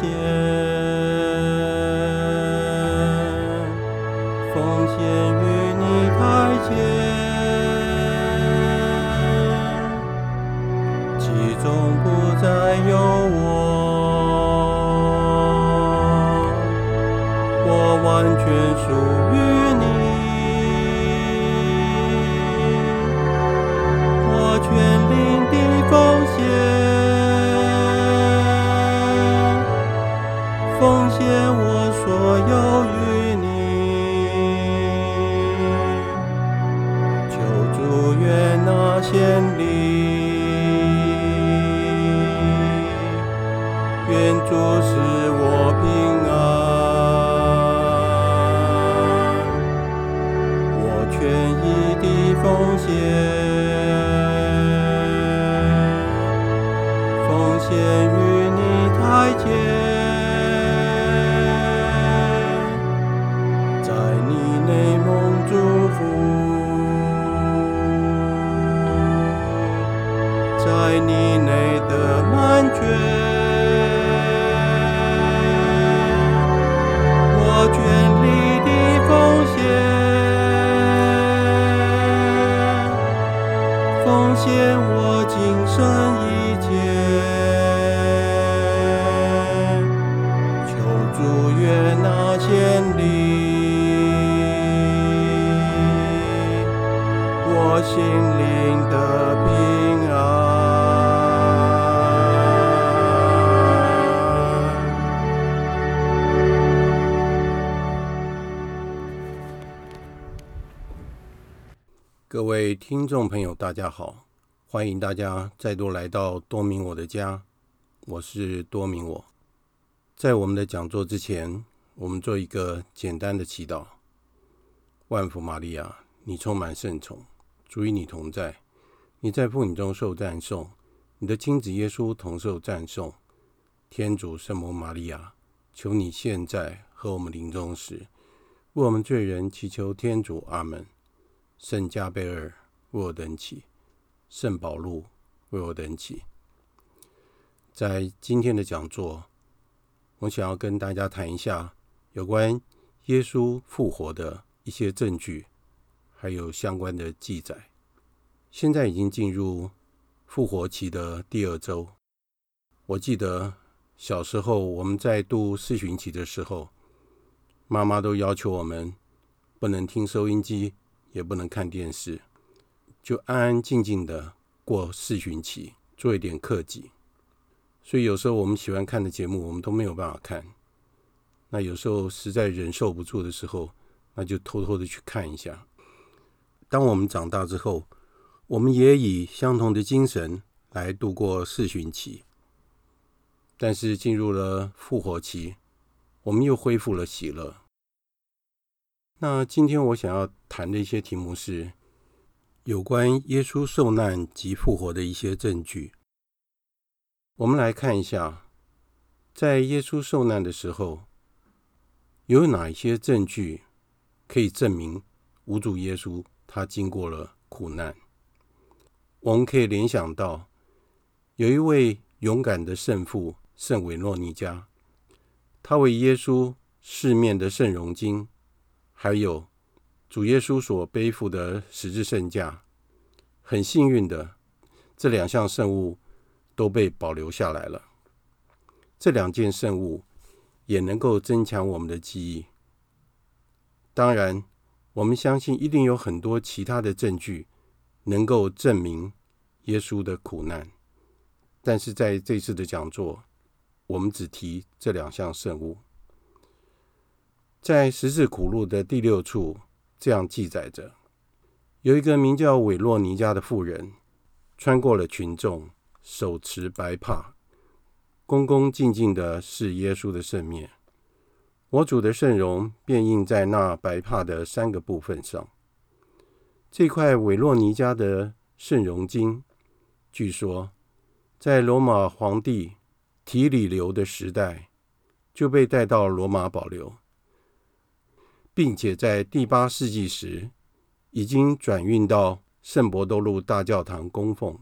天愿主使我平安。我全意的奉献奉献各位听众朋友，大家好！欢迎大家再度来到多明我的家，我是多明我。在我们的讲座之前，我们做一个简单的祈祷。万福玛利亚，你充满圣宠，主与你同在，你在妇女中受赞颂，你的亲子耶稣同受赞颂。天主圣母玛利亚，求你现在和我们临终时，为我们罪人祈求天主。阿门。圣加贝尔为我等起，圣保禄为我等起。在今天的讲座，我想要跟大家谈一下有关耶稣复活的一些证据，还有相关的记载。现在已经进入复活期的第二周。我记得小时候我们在度四旬期的时候，妈妈都要求我们不能听收音机。也不能看电视，就安安静静的过四旬期，做一点克己。所以有时候我们喜欢看的节目，我们都没有办法看。那有时候实在忍受不住的时候，那就偷偷的去看一下。当我们长大之后，我们也以相同的精神来度过四旬期。但是进入了复活期，我们又恢复了喜乐。那今天我想要谈的一些题目是有关耶稣受难及复活的一些证据。我们来看一下，在耶稣受难的时候，有哪一些证据可以证明无主耶稣他经过了苦难？我们可以联想到有一位勇敢的圣父圣维诺尼加，他为耶稣饰面的圣容经。还有主耶稣所背负的十字圣架，很幸运的，这两项圣物都被保留下来了。这两件圣物也能够增强我们的记忆。当然，我们相信一定有很多其他的证据能够证明耶稣的苦难，但是在这次的讲座，我们只提这两项圣物。在十字苦路的第六处，这样记载着：有一个名叫韦洛尼加的妇人，穿过了群众，手持白帕，恭恭敬敬地侍耶稣的圣面。我主的圣容便印在那白帕的三个部分上。这块韦洛尼加的圣容巾，据说在罗马皇帝提里留的时代就被带到罗马保留。并且在第八世纪时，已经转运到圣伯多禄大教堂供奉。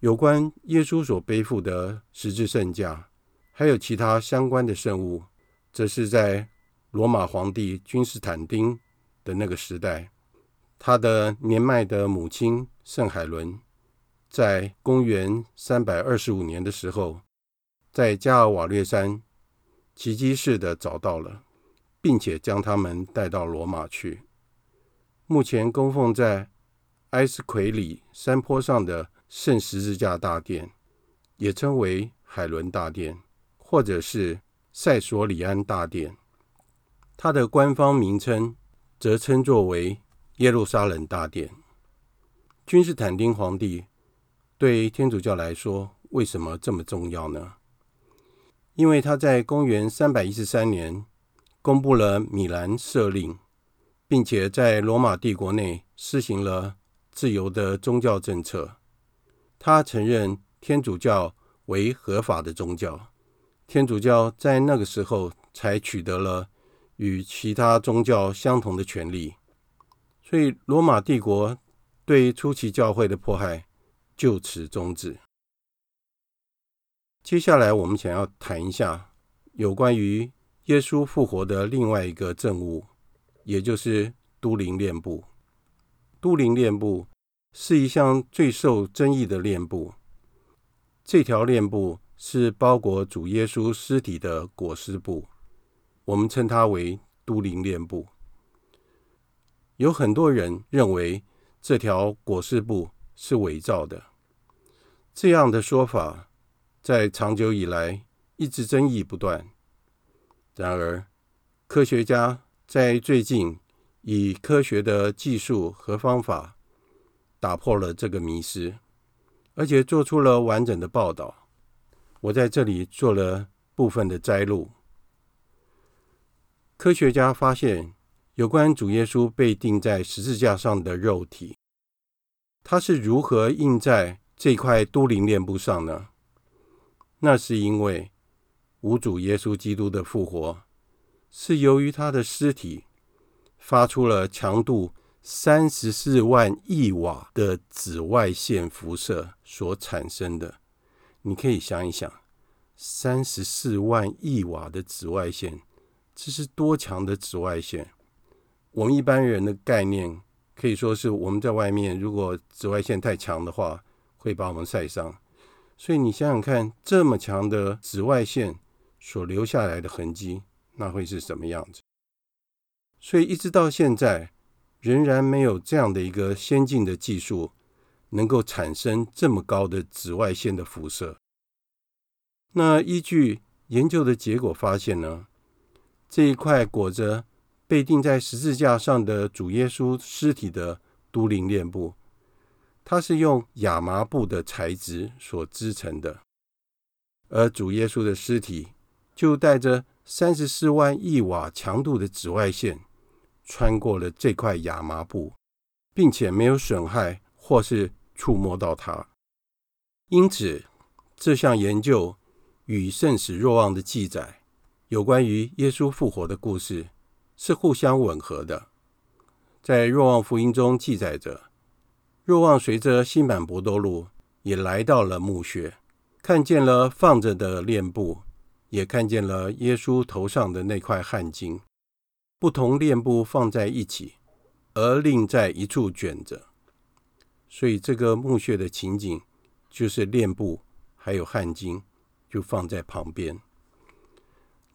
有关耶稣所背负的十字圣架，还有其他相关的圣物，则是在罗马皇帝君士坦丁的那个时代，他的年迈的母亲圣海伦，在公元三百二十五年的时候，在加尔瓦略山奇迹式的找到了，并且将他们带到罗马去。目前供奉在埃斯奎里山坡上的。圣十字架大殿也称为海伦大殿，或者是塞索里安大殿。它的官方名称则称作为耶路撒冷大殿。君士坦丁皇帝对天主教来说为什么这么重要呢？因为他在公元三百一十三年公布了米兰赦令，并且在罗马帝国内施行了自由的宗教政策。他承认天主教为合法的宗教，天主教在那个时候才取得了与其他宗教相同的权利，所以罗马帝国对初期教会的迫害就此终止。接下来，我们想要谈一下有关于耶稣复活的另外一个证物，也就是都灵链布。都灵链布。是一项最受争议的链布。这条链布是包裹主耶稣尸体的裹尸布，我们称它为都灵链布。有很多人认为这条裹尸布是伪造的。这样的说法在长久以来一直争议不断。然而，科学家在最近以科学的技术和方法，打破了这个迷思，而且做出了完整的报道。我在这里做了部分的摘录。科学家发现，有关主耶稣被钉在十字架上的肉体，它是如何印在这块都灵链布上呢？那是因为无主耶稣基督的复活，是由于他的尸体发出了强度。三十四万亿瓦的紫外线辐射所产生的，你可以想一想，三十四万亿瓦的紫外线，这是多强的紫外线？我们一般人的概念可以说是我们在外面，如果紫外线太强的话，会把我们晒伤。所以你想想看，这么强的紫外线所留下来的痕迹，那会是什么样子？所以一直到现在。仍然没有这样的一个先进的技术，能够产生这么高的紫外线的辐射。那依据研究的结果发现呢，这一块裹着被钉在十字架上的主耶稣尸体的都灵链布，它是用亚麻布的材质所织成的，而主耶稣的尸体就带着三十四万亿瓦强度的紫外线。穿过了这块亚麻布，并且没有损害或是触摸到它，因此这项研究与圣史若望的记载有关于耶稣复活的故事是互相吻合的。在若望福音中记载着，若望随着西满伯多禄也来到了墓穴，看见了放着的链布，也看见了耶稣头上的那块汗巾。不同链布放在一起，而另在一处卷着，所以这个墓穴的情景就是链布还有汗巾就放在旁边。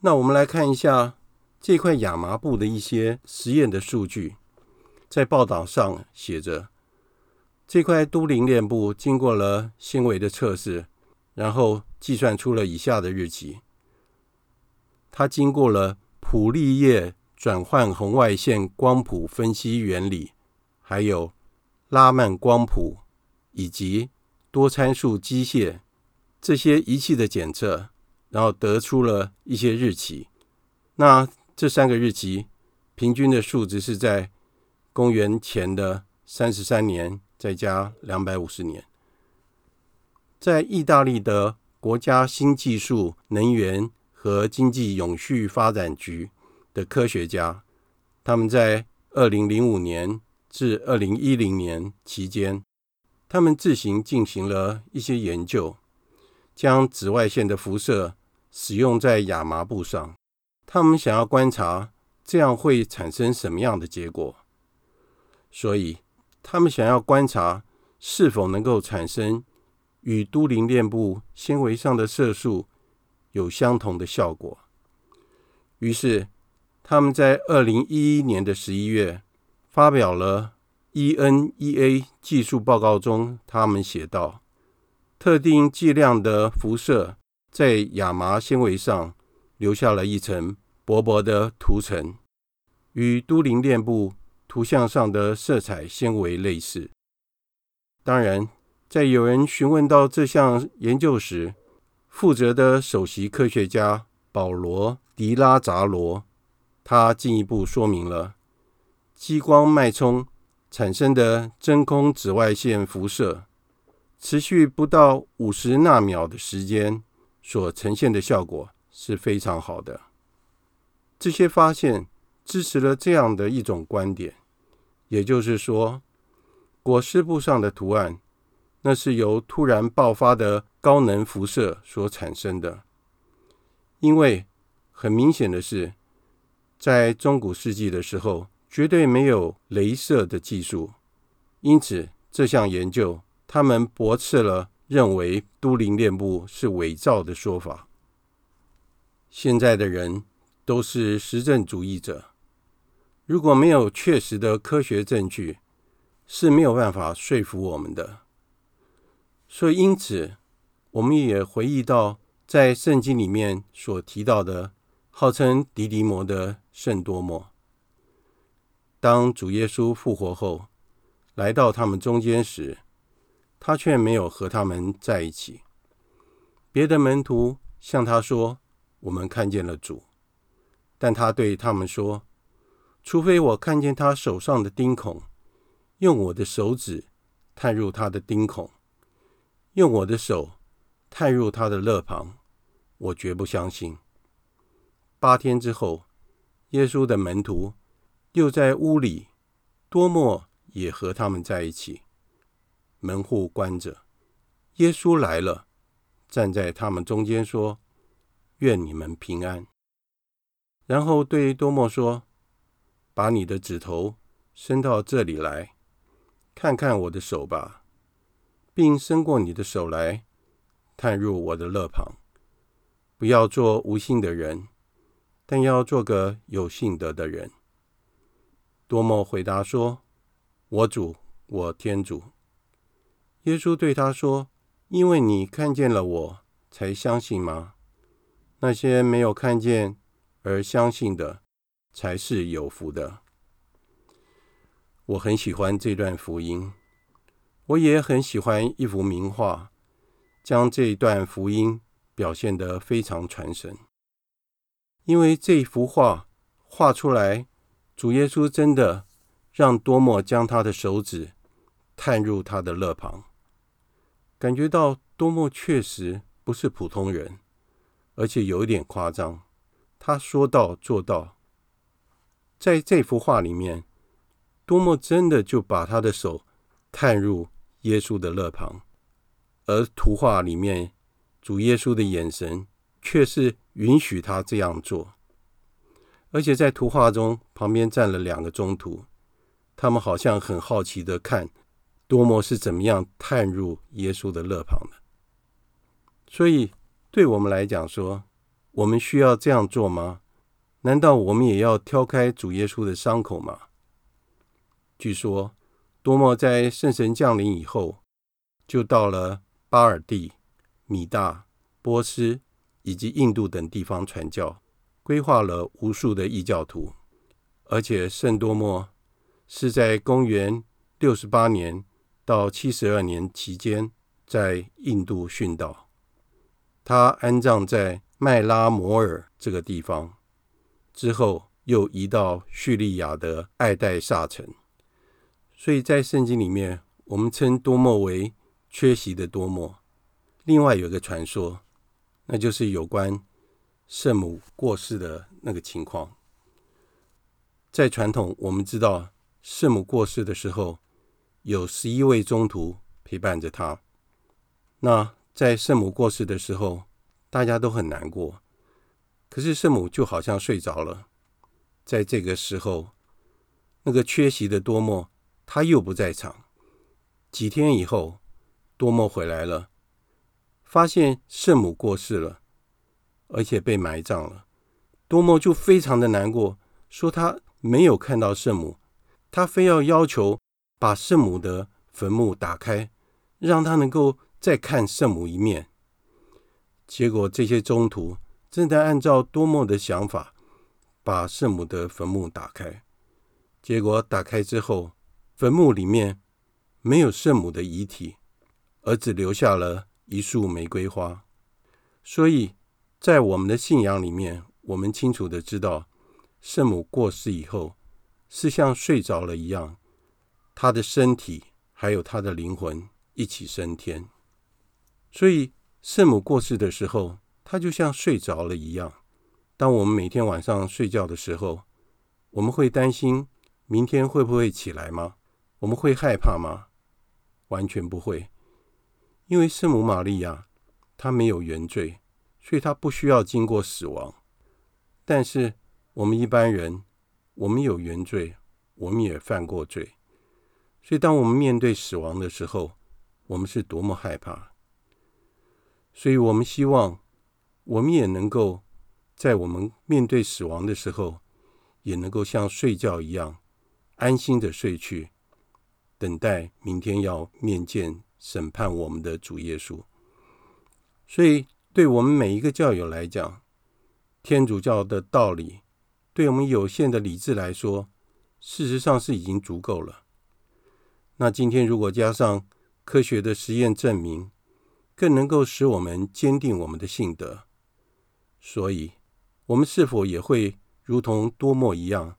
那我们来看一下这块亚麻布的一些实验的数据，在报道上写着，这块都灵链布经过了纤维的测试，然后计算出了以下的日期。它经过了普利叶。转换红外线光谱分析原理，还有拉曼光谱以及多参数机械这些仪器的检测，然后得出了一些日期。那这三个日期平均的数值是在公元前的三十三年，再加两百五十年。在意大利的国家新技术、能源和经济永续发展局。的科学家，他们在二零零五年至二零一零年期间，他们自行进行了一些研究，将紫外线的辐射使用在亚麻布上。他们想要观察这样会产生什么样的结果，所以他们想要观察是否能够产生与都灵链部纤维上的色素有相同的效果。于是，他们在二零一一年的十一月发表了 ENEA 技术报告中，他们写道：特定剂量的辐射在亚麻纤维上留下了一层薄薄的涂层，与都灵链部图像上的色彩纤维类似。当然，在有人询问到这项研究时，负责的首席科学家保罗·迪拉扎罗，他进一步说明了激光脉冲产生的真空紫外线辐射，持续不到五十纳秒的时间所呈现的效果是非常好的。这些发现支持了这样的一种观点，也就是说，裹尸布上的图案，那是由突然爆发的高能辐射所产生的。因为很明显的是，在中古世纪的时候，绝对没有镭射的技术，因此这项研究，他们驳斥了认为都灵链部是伪造的说法。现在的人都是实证主义者，如果没有确实的科学证据，是没有办法说服我们的。所以，因此，我们也回忆到在圣经里面所提到的，号称迪迪摩的圣多默。当主耶稣复活后，来到他们中间时，他却没有和他们在一起。别的门徒向他说：“我们看见了主。”但他对他们说：“除非我看见他手上的钉孔，用我的手指探入他的钉孔，用我的手探入他的肋旁，我绝不相信。”八天之后，耶稣的门徒。又在屋里，多默也和他们在一起。门户关着，耶稣来了，站在他们中间说：“愿你们平安。”然后对多默说：“把你的指头伸到这里来，看看我的手吧，并伸过你的手来，探入我的肋旁。不要做无信的人，但要做个有信德的人。”多默回答说：“我主，我天主。”耶稣对他说：“因为你看见了我，才相信吗？那些没有看见而相信的，才是有福的。”我很喜欢这段福音，我也很喜欢一幅名画，将这一段福音表现得非常传神。因为这幅画画出来。主耶稣真的让多默将他的手指探入他的肋旁，感觉到多默确实不是普通人，而且有一点夸张。他说到做到，在这幅画里面，多默真的就把他的手探入耶稣的肋旁，而图画里面主耶稣的眼神却是允许他这样做。而且在图画中，旁边站了两个中徒，他们好像很好奇的看多摩是怎么样探入耶稣的肋旁的。所以，对我们来讲说，我们需要这样做吗？难道我们也要挑开主耶稣的伤口吗？据说，多默在圣神降临以后，就到了巴尔地、米大、波斯以及印度等地方传教。规划了无数的异教徒，而且圣多默是在公元六十八年到七十二年期间在印度殉道。他安葬在麦拉摩尔这个地方，之后又移到叙利亚的艾戴萨城。所以在圣经里面，我们称多默为缺席的多默。另外有一个传说，那就是有关。圣母过世的那个情况，在传统我们知道，圣母过世的时候，有十一位宗徒陪伴着他。那在圣母过世的时候，大家都很难过。可是圣母就好像睡着了。在这个时候，那个缺席的多默他又不在场。几天以后，多默回来了，发现圣母过世了，而且被埋葬了。多默就非常的难过，说他没有看到圣母，他非要要求把圣母的坟墓打开，让他能够再看圣母一面。结果这些中途正在按照多默的想法，把圣母的坟墓打开。结果打开之后，坟墓里面没有圣母的遗体，而只留下了一束玫瑰花。所以在我们的信仰里面，我们清楚的知道，圣母过世以后是像睡着了一样，她的身体还有她的灵魂一起升天。所以圣母过世的时候，她就像睡着了一样。当我们每天晚上睡觉的时候，我们会担心明天会不会起来吗？我们会害怕吗？完全不会，因为圣母玛利亚她没有原罪，所以她不需要经过死亡。但是我们一般人，我们有原罪，我们也犯过罪，所以当我们面对死亡的时候，我们是多么害怕。所以我们希望，我们也能够在我们面对死亡的时候，也能够像睡觉一样，安心的睡去，等待明天要面见审判我们的主耶稣。所以，对我们每一个教友来讲，天主教的道理，对我们有限的理智来说，事实上是已经足够了。那今天如果加上科学的实验证明，更能够使我们坚定我们的信德。所以，我们是否也会如同多默一样，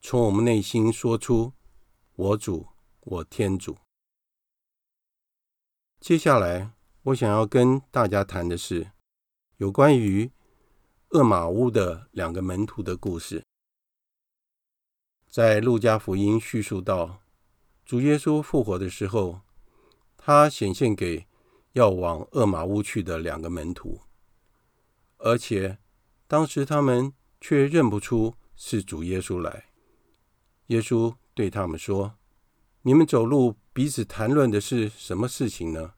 从我们内心说出“我主，我天主”？接下来，我想要跟大家谈的是有关于。厄玛乌的两个门徒的故事，在路加福音叙述到，主耶稣复活的时候，他显现给要往厄玛乌去的两个门徒，而且当时他们却认不出是主耶稣来。耶稣对他们说：“你们走路彼此谈论的是什么事情呢？”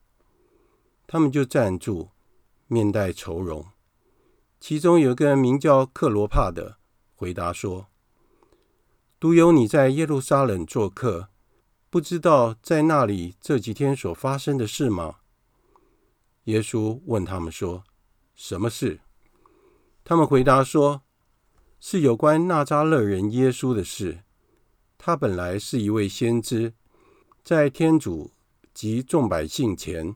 他们就站住，面带愁容。其中有一个名叫克罗帕的，回答说：“独有你在耶路撒冷做客，不知道在那里这几天所发生的事吗？”耶稣问他们说：“什么事？”他们回答说：“是有关纳扎勒人耶稣的事。他本来是一位先知，在天主及众百姓前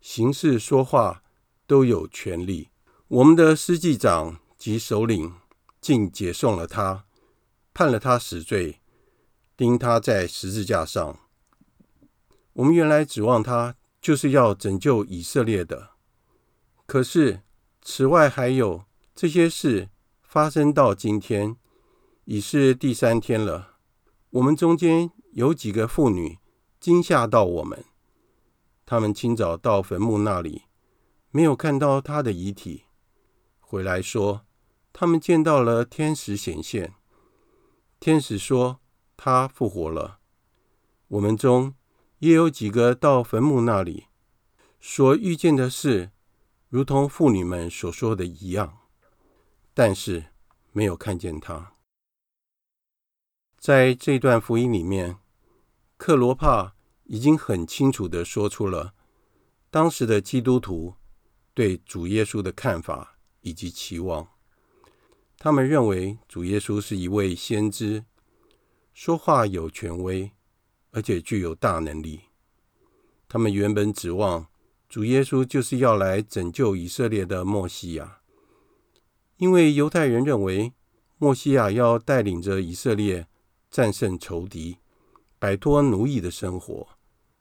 行事说话都有权力。”我们的司祭长及首领竟解送了他，判了他死罪，钉他在十字架上。我们原来指望他就是要拯救以色列的，可是此外还有这些事发生到今天，已是第三天了。我们中间有几个妇女惊吓到我们，她们清早到坟墓那里，没有看到他的遗体。回来说，他们见到了天使显现。天使说他复活了。我们中也有几个到坟墓那里，所遇见的事，如同妇女们所说的一样，但是没有看见他。在这段福音里面，克罗帕已经很清楚地说出了当时的基督徒对主耶稣的看法。以及期望，他们认为主耶稣是一位先知，说话有权威，而且具有大能力。他们原本指望主耶稣就是要来拯救以色列的默西亚，因为犹太人认为默西亚要带领着以色列战胜仇敌，摆脱奴役的生活，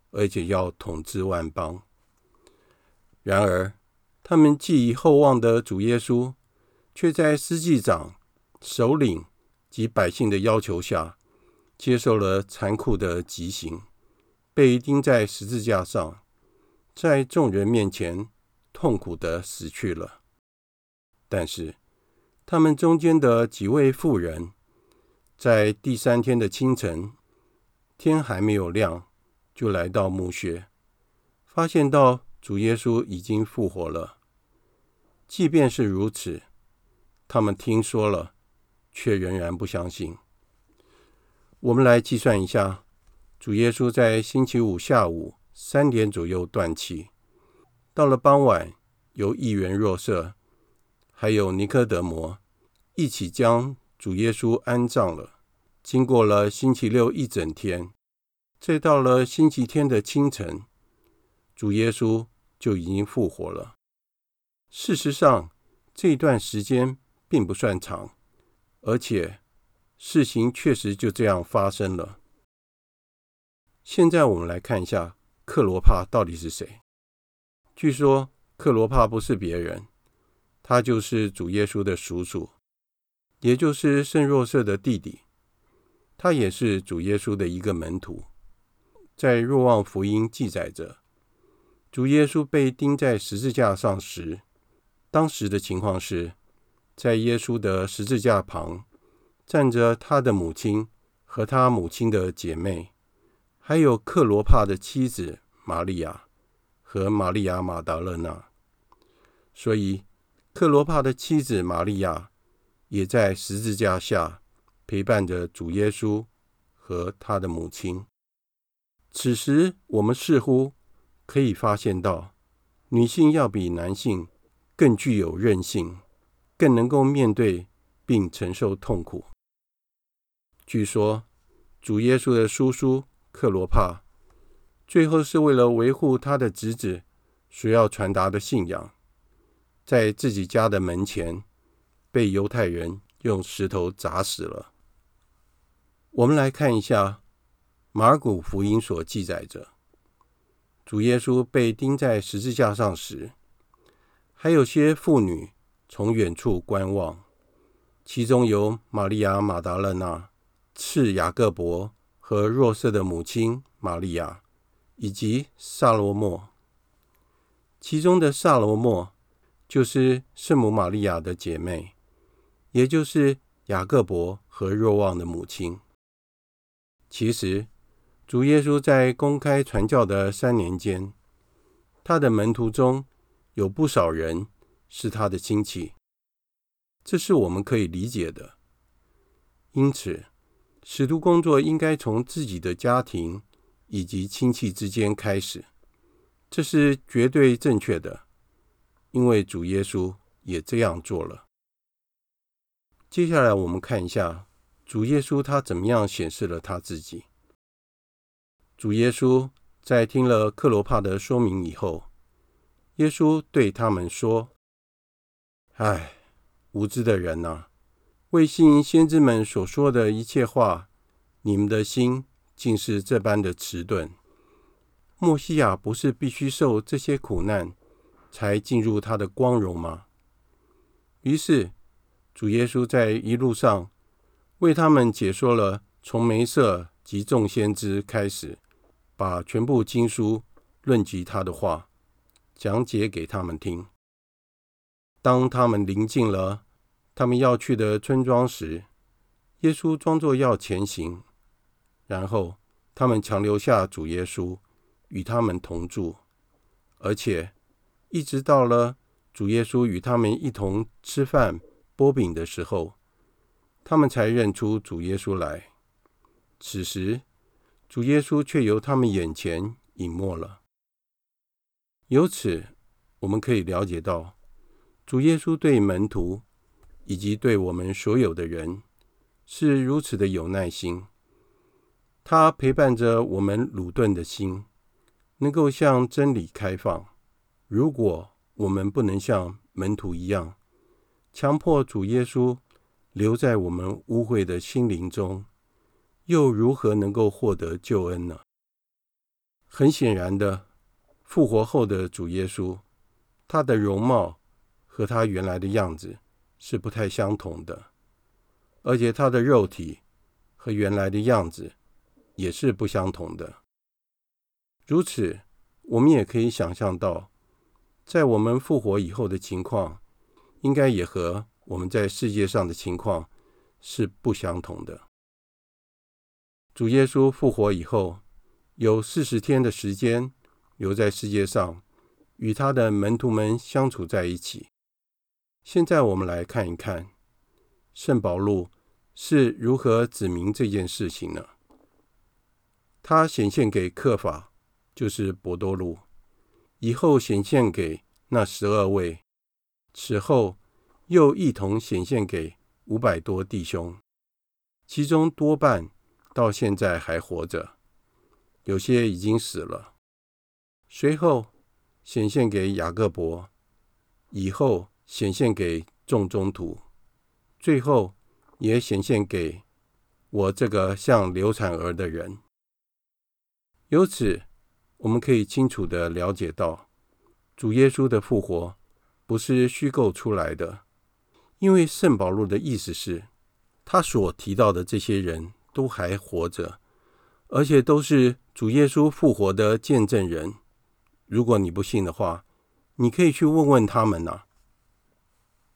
而且要统治万邦。然而，他们寄以厚望的主耶稣，却在司祭长、首领及百姓的要求下，接受了残酷的极刑，被钉在十字架上，在众人面前痛苦地死去了。但是，他们中间的几位妇人，在第三天的清晨，天还没有亮，就来到墓穴，发现到主耶稣已经复活了。即便是如此，他们听说了，却仍然不相信。我们来计算一下，主耶稣在星期五下午三点左右断气，到了傍晚，由议员若瑟还有尼科德摩一起将主耶稣安葬了。经过了星期六一整天，再到了星期天的清晨，主耶稣就已经复活了。事实上，这段时间并不算长，而且。事情确实就这样发生了。现在我们来看一下克罗帕到底是谁。据说克罗帕不是别人，他就是主耶稣的叔叔，也就是圣若瑟的弟弟。他也是主耶稣的一个门徒。在若望福音记载着，主耶稣被钉在十字架上时，当时的情况是在耶稣的十字架旁。站着他的母亲和他母亲的姐妹，还有克罗帕的妻子玛利亚和玛利亚玛达勒纳。所以，克罗帕的妻子玛利亚也在十字架下陪伴着主耶稣和他的母亲。此时，我们似乎可以发现到，女性要比男性更具有韧性，更能够面对并承受痛苦。据说，主耶稣的叔叔克罗帕，最后是为了维护他的侄子所要传达的信仰，在自己家的门前被犹太人用石头砸死了。我们来看一下马尔谷福音所记载着，主耶稣被钉在十字架上时，还有些妇女从远处观望，其中有玛利亚·玛达勒纳。次雅各伯和若瑟的母亲玛利亚，以及萨罗莫。其中的萨罗莫就是圣母玛利亚的姐妹，也就是雅各伯和若望的母亲。其实，主耶稣在公开传教的三年间，他的门徒中有不少人是他的亲戚，这是我们可以理解的。因此，使徒工作应该从自己的家庭以及亲戚之间开始，这是绝对正确的，因为主耶稣也这样做了。接下来我们看一下主耶稣他怎么样显示了他自己。主耶稣在听了克罗帕的说明以后，耶稣对他们说：“唉，无知的人呐！”未信先知们所说的一切话，你们的心竟是这般的迟钝。默西亚不是必须受这些苦难，才进入他的光荣吗？于是，主耶稣在一路上为他们解说了从梅瑟及众先知开始，把全部经书论及他的话讲解给他们听。当他们临近了。他们要去的村庄时，耶稣装作要前行，然后他们强留下主耶稣与他们同住，而且一直到了主耶稣与他们一同吃饭剥饼的时候，他们才认出主耶稣来。此时，主耶稣却由他们眼前隐没了。由此，我们可以了解到，主耶稣对门徒。以及对我们所有的人是如此的有耐心，他陪伴着我们鲁钝的心，能够向真理开放。如果我们不能像门徒一样，强迫主耶稣留在我们污秽的心灵中，又如何能够获得救恩呢？很显然的，复活后的主耶稣，他的容貌和他原来的样子。是不太相同的，而且他的肉体和原来的样子也是不相同的。如此，我们也可以想象到，在我们复活以后的情况，应该也和我们在世界上的情况是不相同的。主耶稣复活以后，有四十天的时间留在世界上，与他的门徒们相处在一起。现在我们来看一看，圣保禄是如何指明这件事情呢？他显现给刻法，就是伯多禄，以后显现给那十二位，此后又一同显现给五百多弟兄，其中多半到现在还活着，有些已经死了。随后显现给雅各伯，以后。显现给众宗徒，最后也显现给我这个像流产儿的人。由此，我们可以清楚地了解到，主耶稣的复活不是虚构出来的，因为圣保禄的意思是，他所提到的这些人都还活着，而且都是主耶稣复活的见证人。如果你不信的话，你可以去问问他们呐、啊。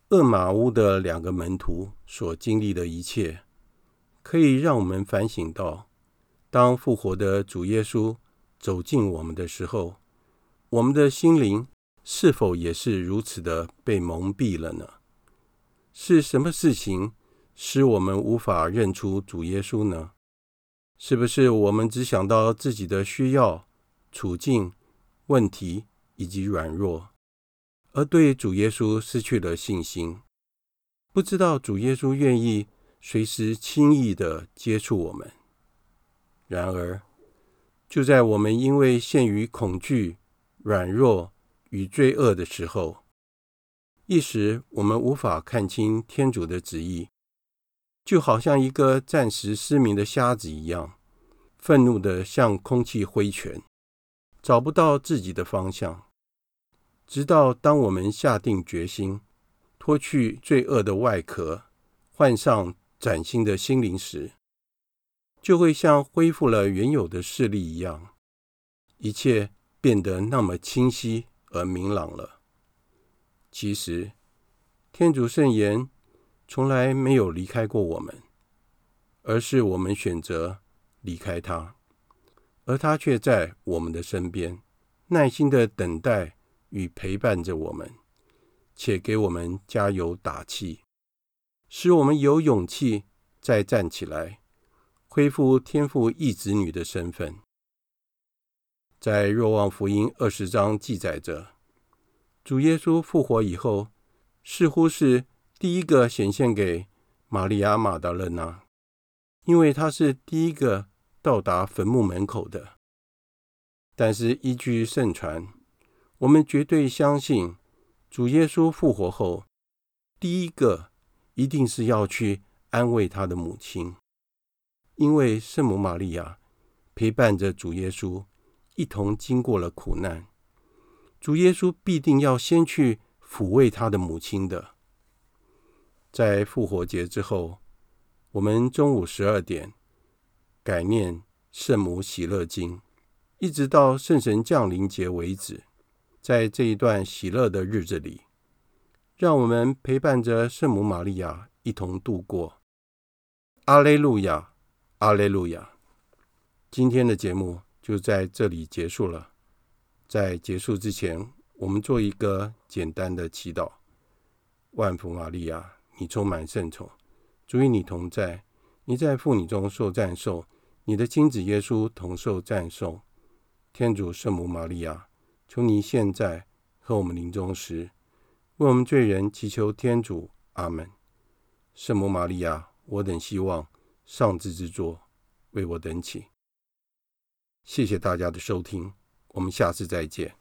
厄玛乌的两个门徒所经历的一切，可以让我们反省到：当复活的主耶稣走进我们的时候，我们的心灵是否也是如此的被蒙蔽了呢？是什么事情使我们无法认出主耶稣呢？是不是我们只想到自己的需要、处境、问题以及软弱？而对主耶稣失去了信心，不知道主耶稣愿意随时轻易地接触我们。然而，就在我们因为陷于恐惧、软弱与罪恶的时候，一时我们无法看清天主的旨意，就好像一个暂时失明的瞎子一样，愤怒的向空气挥拳，找不到自己的方向。直到当我们下定决心脱去罪恶的外壳，换上崭新的心灵时，就会像恢复了原有的视力一样，一切变得那么清晰而明朗了。其实，天主圣言从来没有离开过我们，而是我们选择离开他，而他却在我们的身边，耐心的等待。与陪伴着我们，且给我们加油打气，使我们有勇气再站起来，恢复天父一子女的身份。在若望福音二十章记载着，主耶稣复活以后，似乎是第一个显现给玛利亚玛达勒纳，因为他是第一个到达坟墓门口的。但是依据圣传。我们绝对相信，主耶稣复活后，第一个一定是要去安慰他的母亲，因为圣母玛利亚陪伴着主耶稣一同经过了苦难，主耶稣必定要先去抚慰他的母亲的。在复活节之后，我们中午十二点改念圣母喜乐经，一直到圣神降临节为止。在这一段喜乐的日子里，让我们陪伴着圣母玛利亚一同度过。阿肋路亚，阿肋路亚。今天的节目就在这里结束了。在结束之前，我们做一个简单的祈祷：万福玛利亚，你充满圣宠，主与你同在，你在妇女中受赞颂，你的亲子耶稣同受赞颂。天主圣母玛利亚。求你现在和我们临终时，为我们罪人祈求天主。阿门。圣母玛利亚，我等希望上智之作，为我等祈。谢谢大家的收听，我们下次再见。